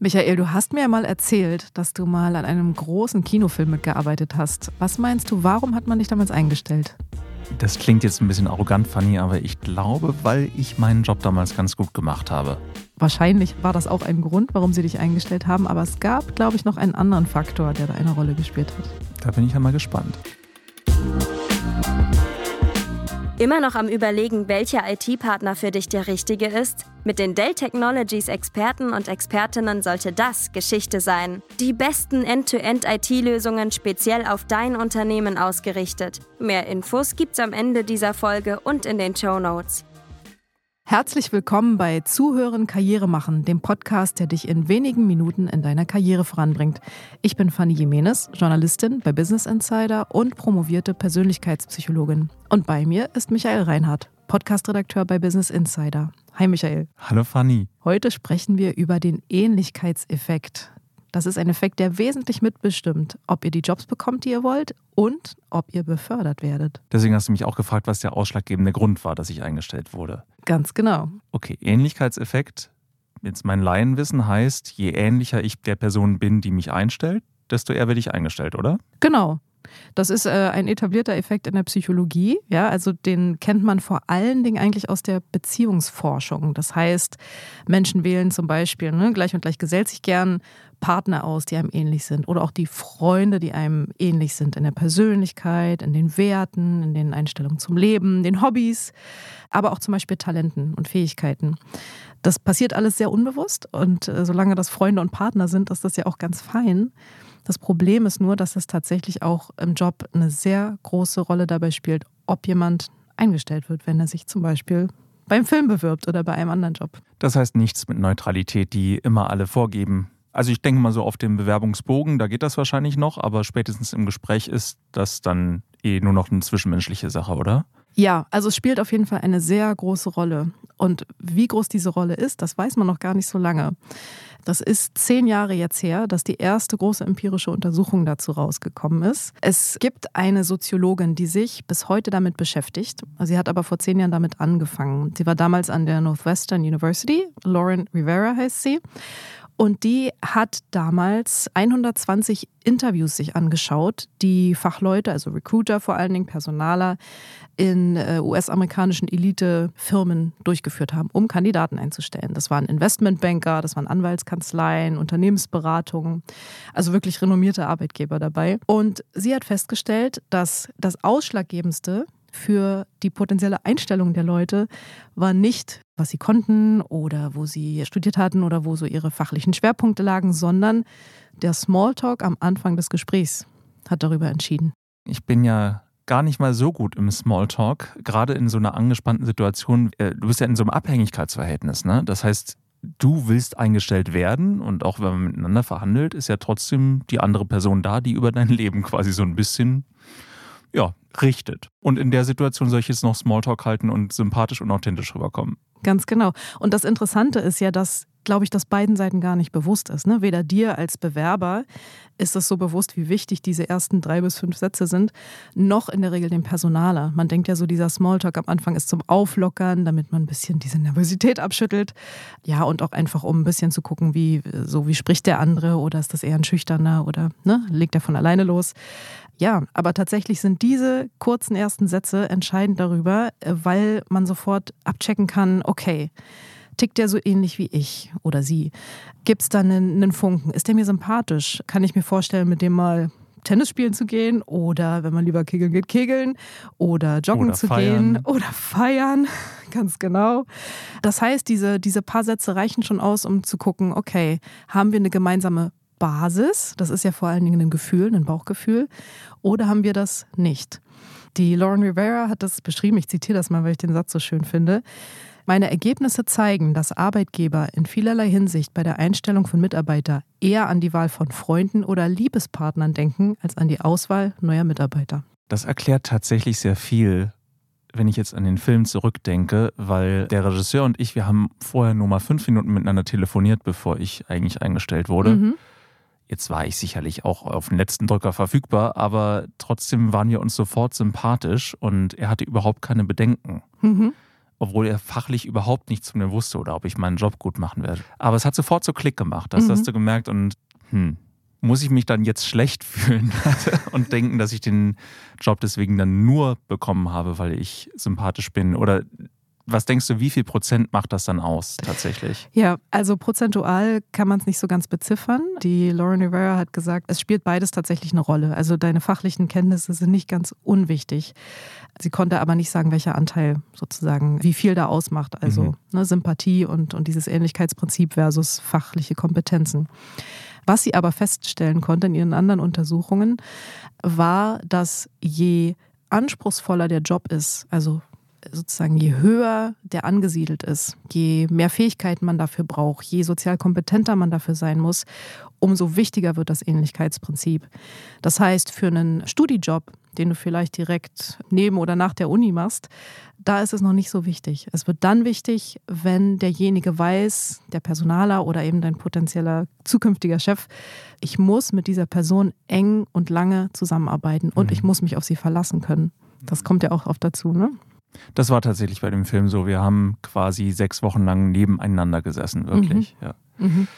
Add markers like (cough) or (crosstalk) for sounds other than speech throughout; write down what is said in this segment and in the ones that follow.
Michael, du hast mir ja mal erzählt, dass du mal an einem großen Kinofilm mitgearbeitet hast. Was meinst du, warum hat man dich damals eingestellt? Das klingt jetzt ein bisschen arrogant, Fanny, aber ich glaube, weil ich meinen Job damals ganz gut gemacht habe. Wahrscheinlich war das auch ein Grund, warum sie dich eingestellt haben, aber es gab, glaube ich, noch einen anderen Faktor, der da eine Rolle gespielt hat. Da bin ich ja mal gespannt. Immer noch am Überlegen, welcher IT-Partner für dich der richtige ist? Mit den Dell Technologies Experten und Expertinnen sollte das Geschichte sein. Die besten End-to-End-IT-Lösungen speziell auf dein Unternehmen ausgerichtet. Mehr Infos gibt's am Ende dieser Folge und in den Show Notes. Herzlich willkommen bei Zuhören Karriere machen, dem Podcast, der dich in wenigen Minuten in deiner Karriere voranbringt. Ich bin Fanny Jimenez, Journalistin bei Business Insider und promovierte Persönlichkeitspsychologin. Und bei mir ist Michael Reinhardt, Podcastredakteur bei Business Insider. Hi Michael. Hallo Fanny. Heute sprechen wir über den Ähnlichkeitseffekt. Das ist ein Effekt, der wesentlich mitbestimmt, ob ihr die Jobs bekommt, die ihr wollt und ob ihr befördert werdet. Deswegen hast du mich auch gefragt, was der ausschlaggebende Grund war, dass ich eingestellt wurde. Ganz genau. Okay, Ähnlichkeitseffekt. Jetzt mein Laienwissen heißt, je ähnlicher ich der Person bin, die mich einstellt, desto eher werde ich eingestellt, oder? Genau. Das ist äh, ein etablierter Effekt in der Psychologie. Ja, also den kennt man vor allen Dingen eigentlich aus der Beziehungsforschung. Das heißt, Menschen wählen zum Beispiel ne, gleich und gleich gesellt sich gern Partner aus, die einem ähnlich sind. Oder auch die Freunde, die einem ähnlich sind in der Persönlichkeit, in den Werten, in den Einstellungen zum Leben, den Hobbys, aber auch zum Beispiel Talenten und Fähigkeiten. Das passiert alles sehr unbewusst und äh, solange das Freunde und Partner sind, ist das ja auch ganz fein. Das Problem ist nur, dass es tatsächlich auch im Job eine sehr große Rolle dabei spielt, ob jemand eingestellt wird, wenn er sich zum Beispiel beim Film bewirbt oder bei einem anderen Job. Das heißt nichts mit Neutralität, die immer alle vorgeben. Also ich denke mal so auf dem Bewerbungsbogen, da geht das wahrscheinlich noch, aber spätestens im Gespräch ist das dann eh nur noch eine zwischenmenschliche Sache, oder? Ja, also es spielt auf jeden Fall eine sehr große Rolle. Und wie groß diese Rolle ist, das weiß man noch gar nicht so lange. Das ist zehn Jahre jetzt her, dass die erste große empirische Untersuchung dazu rausgekommen ist. Es gibt eine Soziologin, die sich bis heute damit beschäftigt. Sie hat aber vor zehn Jahren damit angefangen. Sie war damals an der Northwestern University. Lauren Rivera heißt sie. Und die hat damals 120 Interviews sich angeschaut, die Fachleute, also Recruiter vor allen Dingen, Personaler in äh, US-amerikanischen Elite-Firmen durchgeführt haben, um Kandidaten einzustellen. Das waren Investmentbanker, das waren Anwaltskanzleien, Unternehmensberatungen, also wirklich renommierte Arbeitgeber dabei. Und sie hat festgestellt, dass das Ausschlaggebendste für die potenzielle Einstellung der Leute war nicht, was sie konnten oder wo sie studiert hatten oder wo so ihre fachlichen Schwerpunkte lagen, sondern der Smalltalk am Anfang des Gesprächs hat darüber entschieden. Ich bin ja gar nicht mal so gut im Smalltalk, gerade in so einer angespannten Situation. Äh, du bist ja in so einem Abhängigkeitsverhältnis, ne? Das heißt, du willst eingestellt werden und auch wenn man miteinander verhandelt, ist ja trotzdem die andere Person da, die über dein Leben quasi so ein bisschen ja, richtet. Und in der Situation soll ich jetzt noch Smalltalk halten und sympathisch und authentisch rüberkommen. Ganz genau. Und das Interessante ist ja, dass, glaube ich, das beiden Seiten gar nicht bewusst ist. Ne? Weder dir als Bewerber ist es so bewusst, wie wichtig diese ersten drei bis fünf Sätze sind, noch in der Regel dem Personaler. Man denkt ja so, dieser Smalltalk am Anfang ist zum Auflockern, damit man ein bisschen diese Nervosität abschüttelt. Ja, und auch einfach, um ein bisschen zu gucken, wie, so wie spricht der andere oder ist das eher ein Schüchterner oder ne, legt er von alleine los. Ja, aber tatsächlich sind diese kurzen ersten Sätze entscheidend darüber, äh, weil man sofort abchecken kann, okay, tickt der so ähnlich wie ich oder sie? Gibt es da einen, einen Funken? Ist der mir sympathisch? Kann ich mir vorstellen, mit dem mal Tennis spielen zu gehen oder wenn man lieber kegeln geht, kegeln oder joggen oder zu feiern. gehen oder feiern, (laughs) ganz genau. Das heißt, diese, diese paar Sätze reichen schon aus, um zu gucken, okay, haben wir eine gemeinsame Basis, das ist ja vor allen Dingen ein Gefühl, ein Bauchgefühl, oder haben wir das nicht? Die Lauren Rivera hat das beschrieben, ich zitiere das mal, weil ich den Satz so schön finde. Meine Ergebnisse zeigen, dass Arbeitgeber in vielerlei Hinsicht bei der Einstellung von Mitarbeitern eher an die Wahl von Freunden oder Liebespartnern denken, als an die Auswahl neuer Mitarbeiter. Das erklärt tatsächlich sehr viel, wenn ich jetzt an den Film zurückdenke, weil der Regisseur und ich, wir haben vorher nur mal fünf Minuten miteinander telefoniert, bevor ich eigentlich eingestellt wurde. Mhm. Jetzt war ich sicherlich auch auf den letzten Drücker verfügbar, aber trotzdem waren wir uns sofort sympathisch und er hatte überhaupt keine Bedenken. Mhm. obwohl er fachlich überhaupt nichts von mir wusste oder ob ich meinen Job gut machen werde. Aber es hat sofort so Klick gemacht, das mhm. hast du gemerkt und hm, muss ich mich dann jetzt schlecht (laughs) fühlen und denken, dass ich den Job deswegen dann nur bekommen habe, weil ich sympathisch bin? Oder was denkst du, wie viel Prozent macht das dann aus tatsächlich? Ja, also prozentual kann man es nicht so ganz beziffern. Die Lauren Rivera hat gesagt, es spielt beides tatsächlich eine Rolle. Also deine fachlichen Kenntnisse sind nicht ganz unwichtig. Sie konnte aber nicht sagen, welcher Anteil sozusagen, wie viel da ausmacht. Also mhm. ne, Sympathie und, und dieses Ähnlichkeitsprinzip versus fachliche Kompetenzen. Was sie aber feststellen konnte in ihren anderen Untersuchungen, war, dass je anspruchsvoller der Job ist, also sozusagen je höher der angesiedelt ist, je mehr Fähigkeiten man dafür braucht, je sozial kompetenter man dafür sein muss, umso wichtiger wird das Ähnlichkeitsprinzip. Das heißt, für einen Studijob, den du vielleicht direkt neben oder nach der Uni machst, da ist es noch nicht so wichtig. Es wird dann wichtig, wenn derjenige weiß, der Personaler oder eben dein potenzieller zukünftiger Chef, ich muss mit dieser Person eng und lange zusammenarbeiten und mhm. ich muss mich auf sie verlassen können. Das kommt ja auch oft dazu, ne? Das war tatsächlich bei dem Film so. Wir haben quasi sechs Wochen lang nebeneinander gesessen, wirklich. Mhm. Ja. Mhm.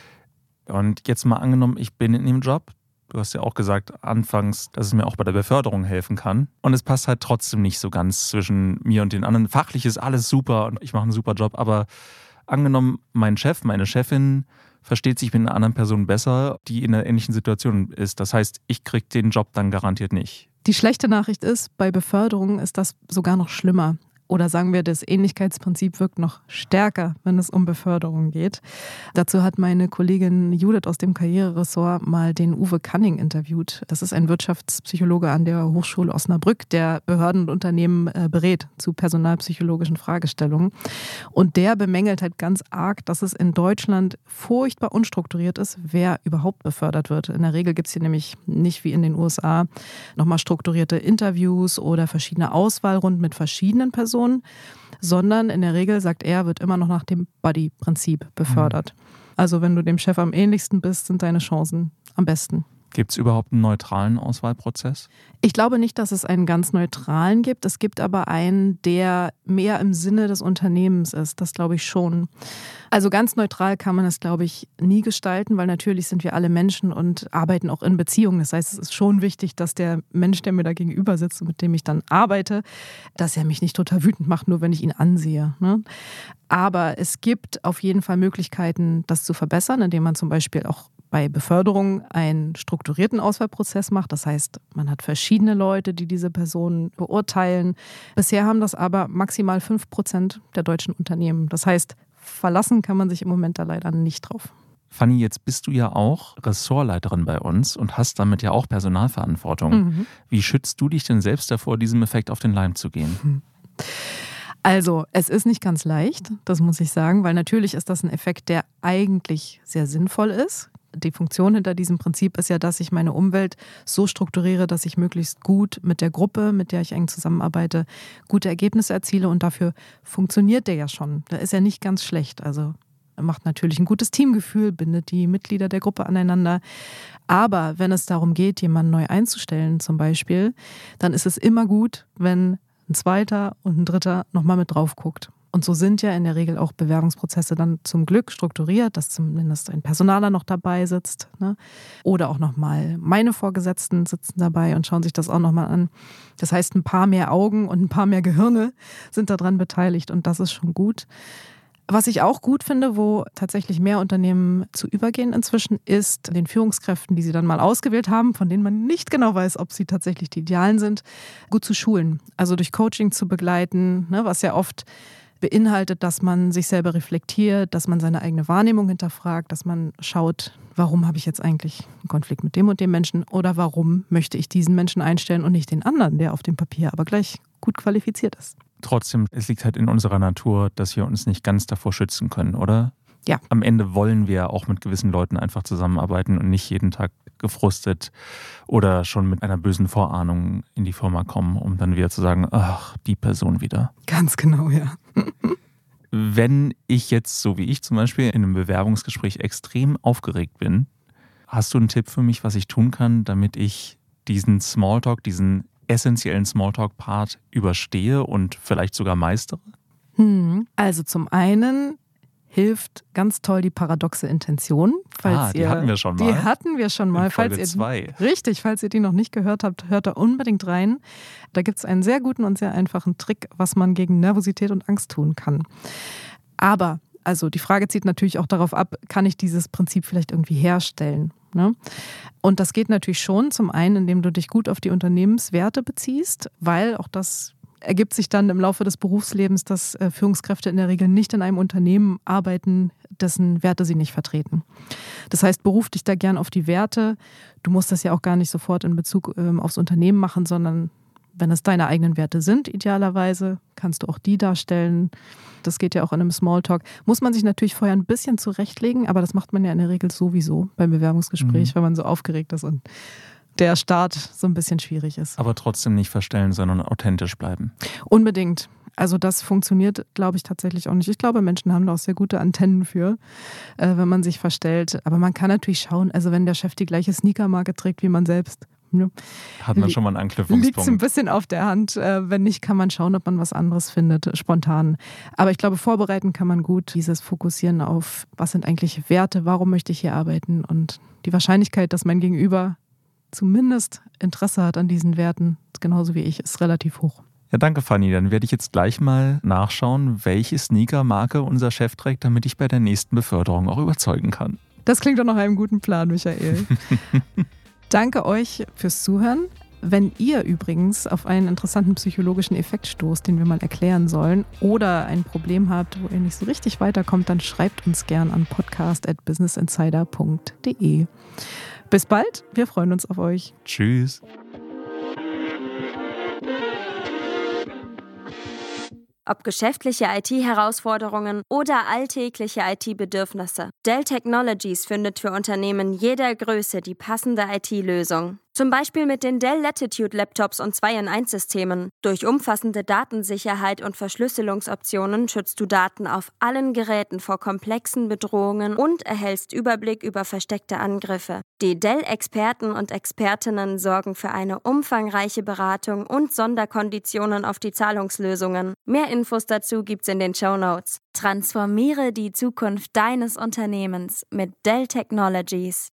Und jetzt mal angenommen, ich bin in dem Job. Du hast ja auch gesagt anfangs, dass es mir auch bei der Beförderung helfen kann. Und es passt halt trotzdem nicht so ganz zwischen mir und den anderen. Fachlich ist alles super und ich mache einen super Job. Aber angenommen, mein Chef, meine Chefin versteht sich mit einer anderen Person besser, die in einer ähnlichen Situation ist. Das heißt, ich kriege den Job dann garantiert nicht. Die schlechte Nachricht ist, bei Beförderungen ist das sogar noch schlimmer oder sagen wir, das Ähnlichkeitsprinzip wirkt noch stärker, wenn es um Beförderung geht. Dazu hat meine Kollegin Judith aus dem Karriereressort mal den Uwe Canning interviewt. Das ist ein Wirtschaftspsychologe an der Hochschule Osnabrück, der Behörden und Unternehmen äh, berät zu personalpsychologischen Fragestellungen. Und der bemängelt halt ganz arg, dass es in Deutschland furchtbar unstrukturiert ist, wer überhaupt befördert wird. In der Regel gibt es hier nämlich nicht wie in den USA nochmal strukturierte Interviews oder verschiedene Auswahlrunden mit verschiedenen Personen Person, sondern in der Regel, sagt er, wird immer noch nach dem Buddy-Prinzip befördert. Mhm. Also wenn du dem Chef am ähnlichsten bist, sind deine Chancen am besten. Gibt es überhaupt einen neutralen Auswahlprozess? Ich glaube nicht, dass es einen ganz neutralen gibt. Es gibt aber einen, der mehr im Sinne des Unternehmens ist. Das glaube ich schon. Also ganz neutral kann man es, glaube ich, nie gestalten, weil natürlich sind wir alle Menschen und arbeiten auch in Beziehungen. Das heißt, es ist schon wichtig, dass der Mensch, der mir da gegenüber sitzt und mit dem ich dann arbeite, dass er mich nicht total wütend macht, nur wenn ich ihn ansehe. Ne? Aber es gibt auf jeden Fall Möglichkeiten, das zu verbessern, indem man zum Beispiel auch bei Beförderung einen strukturierten Auswahlprozess macht. Das heißt, man hat verschiedene Leute, die diese Personen beurteilen. Bisher haben das aber maximal fünf Prozent der deutschen Unternehmen. Das heißt, verlassen kann man sich im Moment da leider nicht drauf. Fanny, jetzt bist du ja auch Ressortleiterin bei uns und hast damit ja auch Personalverantwortung. Mhm. Wie schützt du dich denn selbst davor, diesem Effekt auf den Leim zu gehen? Also, es ist nicht ganz leicht, das muss ich sagen, weil natürlich ist das ein Effekt, der eigentlich sehr sinnvoll ist die Funktion hinter diesem Prinzip ist ja, dass ich meine Umwelt so strukturiere, dass ich möglichst gut mit der Gruppe, mit der ich eng zusammenarbeite, gute Ergebnisse erziele und dafür funktioniert der ja schon. Da ist er nicht ganz schlecht. Also er macht natürlich ein gutes Teamgefühl, bindet die Mitglieder der Gruppe aneinander. Aber wenn es darum geht, jemanden neu einzustellen zum Beispiel, dann ist es immer gut, wenn ein zweiter und ein dritter nochmal mit drauf guckt. Und so sind ja in der Regel auch Bewerbungsprozesse dann zum Glück strukturiert, dass zumindest ein Personaler noch dabei sitzt. Ne? Oder auch nochmal meine Vorgesetzten sitzen dabei und schauen sich das auch nochmal an. Das heißt, ein paar mehr Augen und ein paar mehr Gehirne sind daran beteiligt und das ist schon gut. Was ich auch gut finde, wo tatsächlich mehr Unternehmen zu übergehen inzwischen, ist den Führungskräften, die sie dann mal ausgewählt haben, von denen man nicht genau weiß, ob sie tatsächlich die Idealen sind, gut zu schulen. Also durch Coaching zu begleiten, ne, was ja oft beinhaltet, dass man sich selber reflektiert, dass man seine eigene Wahrnehmung hinterfragt, dass man schaut, warum habe ich jetzt eigentlich einen Konflikt mit dem und dem Menschen oder warum möchte ich diesen Menschen einstellen und nicht den anderen, der auf dem Papier aber gleich gut qualifiziert ist. Trotzdem, es liegt halt in unserer Natur, dass wir uns nicht ganz davor schützen können, oder? Ja. Am Ende wollen wir auch mit gewissen Leuten einfach zusammenarbeiten und nicht jeden Tag gefrustet oder schon mit einer bösen Vorahnung in die Firma kommen, um dann wieder zu sagen, ach, die Person wieder. Ganz genau, ja. (laughs) Wenn ich jetzt, so wie ich zum Beispiel, in einem Bewerbungsgespräch extrem aufgeregt bin, hast du einen Tipp für mich, was ich tun kann, damit ich diesen Smalltalk, diesen essentiellen Smalltalk-Part überstehe und vielleicht sogar meistere? Hm. Also zum einen hilft ganz toll die paradoxe Intention. Falls ah, die ihr, hatten wir schon mal. Die hatten wir schon mal. In Folge falls ihr, zwei. Richtig, falls ihr die noch nicht gehört habt, hört da unbedingt rein. Da gibt es einen sehr guten und sehr einfachen Trick, was man gegen Nervosität und Angst tun kann. Aber, also die Frage zieht natürlich auch darauf ab, kann ich dieses Prinzip vielleicht irgendwie herstellen? Ne? Und das geht natürlich schon zum einen, indem du dich gut auf die Unternehmenswerte beziehst, weil auch das ergibt sich dann im Laufe des Berufslebens, dass äh, Führungskräfte in der Regel nicht in einem Unternehmen arbeiten, dessen Werte sie nicht vertreten. Das heißt, beruf dich da gern auf die Werte. Du musst das ja auch gar nicht sofort in Bezug ähm, aufs Unternehmen machen, sondern wenn es deine eigenen Werte sind, idealerweise, kannst du auch die darstellen. Das geht ja auch in einem Smalltalk. Muss man sich natürlich vorher ein bisschen zurechtlegen, aber das macht man ja in der Regel sowieso beim Bewerbungsgespräch, mhm. wenn man so aufgeregt ist und der Start so ein bisschen schwierig ist. Aber trotzdem nicht verstellen, sondern authentisch bleiben. Unbedingt. Also das funktioniert, glaube ich, tatsächlich auch nicht. Ich glaube, Menschen haben da auch sehr gute Antennen für, äh, wenn man sich verstellt. Aber man kann natürlich schauen, also wenn der Chef die gleiche Sneakermarke trägt wie man selbst, ne, hat man schon mal einen Anknüpfungspunkt. Liegt ein bisschen auf der Hand. Äh, wenn nicht, kann man schauen, ob man was anderes findet, spontan. Aber ich glaube, vorbereiten kann man gut. Dieses Fokussieren auf, was sind eigentlich Werte, warum möchte ich hier arbeiten und die Wahrscheinlichkeit, dass mein Gegenüber zumindest Interesse hat an diesen Werten, genauso wie ich, ist relativ hoch. Ja, danke, Fanny. Dann werde ich jetzt gleich mal nachschauen, welche Sneaker-Marke unser Chef trägt, damit ich bei der nächsten Beförderung auch überzeugen kann. Das klingt doch nach einem guten Plan, Michael. (laughs) danke euch fürs Zuhören. Wenn ihr übrigens auf einen interessanten psychologischen Effekt stoßt, den wir mal erklären sollen, oder ein Problem habt, wo ihr nicht so richtig weiterkommt, dann schreibt uns gern an podcast.businessinsider.de. Bis bald, wir freuen uns auf euch. Tschüss. Ob geschäftliche IT-Herausforderungen oder alltägliche IT-Bedürfnisse, Dell Technologies findet für Unternehmen jeder Größe die passende IT-Lösung. Zum Beispiel mit den Dell Latitude Laptops und 2-in-1-Systemen. Durch umfassende Datensicherheit und Verschlüsselungsoptionen schützt du Daten auf allen Geräten vor komplexen Bedrohungen und erhältst Überblick über versteckte Angriffe. Die Dell-Experten und Expertinnen sorgen für eine umfangreiche Beratung und Sonderkonditionen auf die Zahlungslösungen. Mehr Infos dazu gibt's in den Show Notes. Transformiere die Zukunft deines Unternehmens mit Dell Technologies.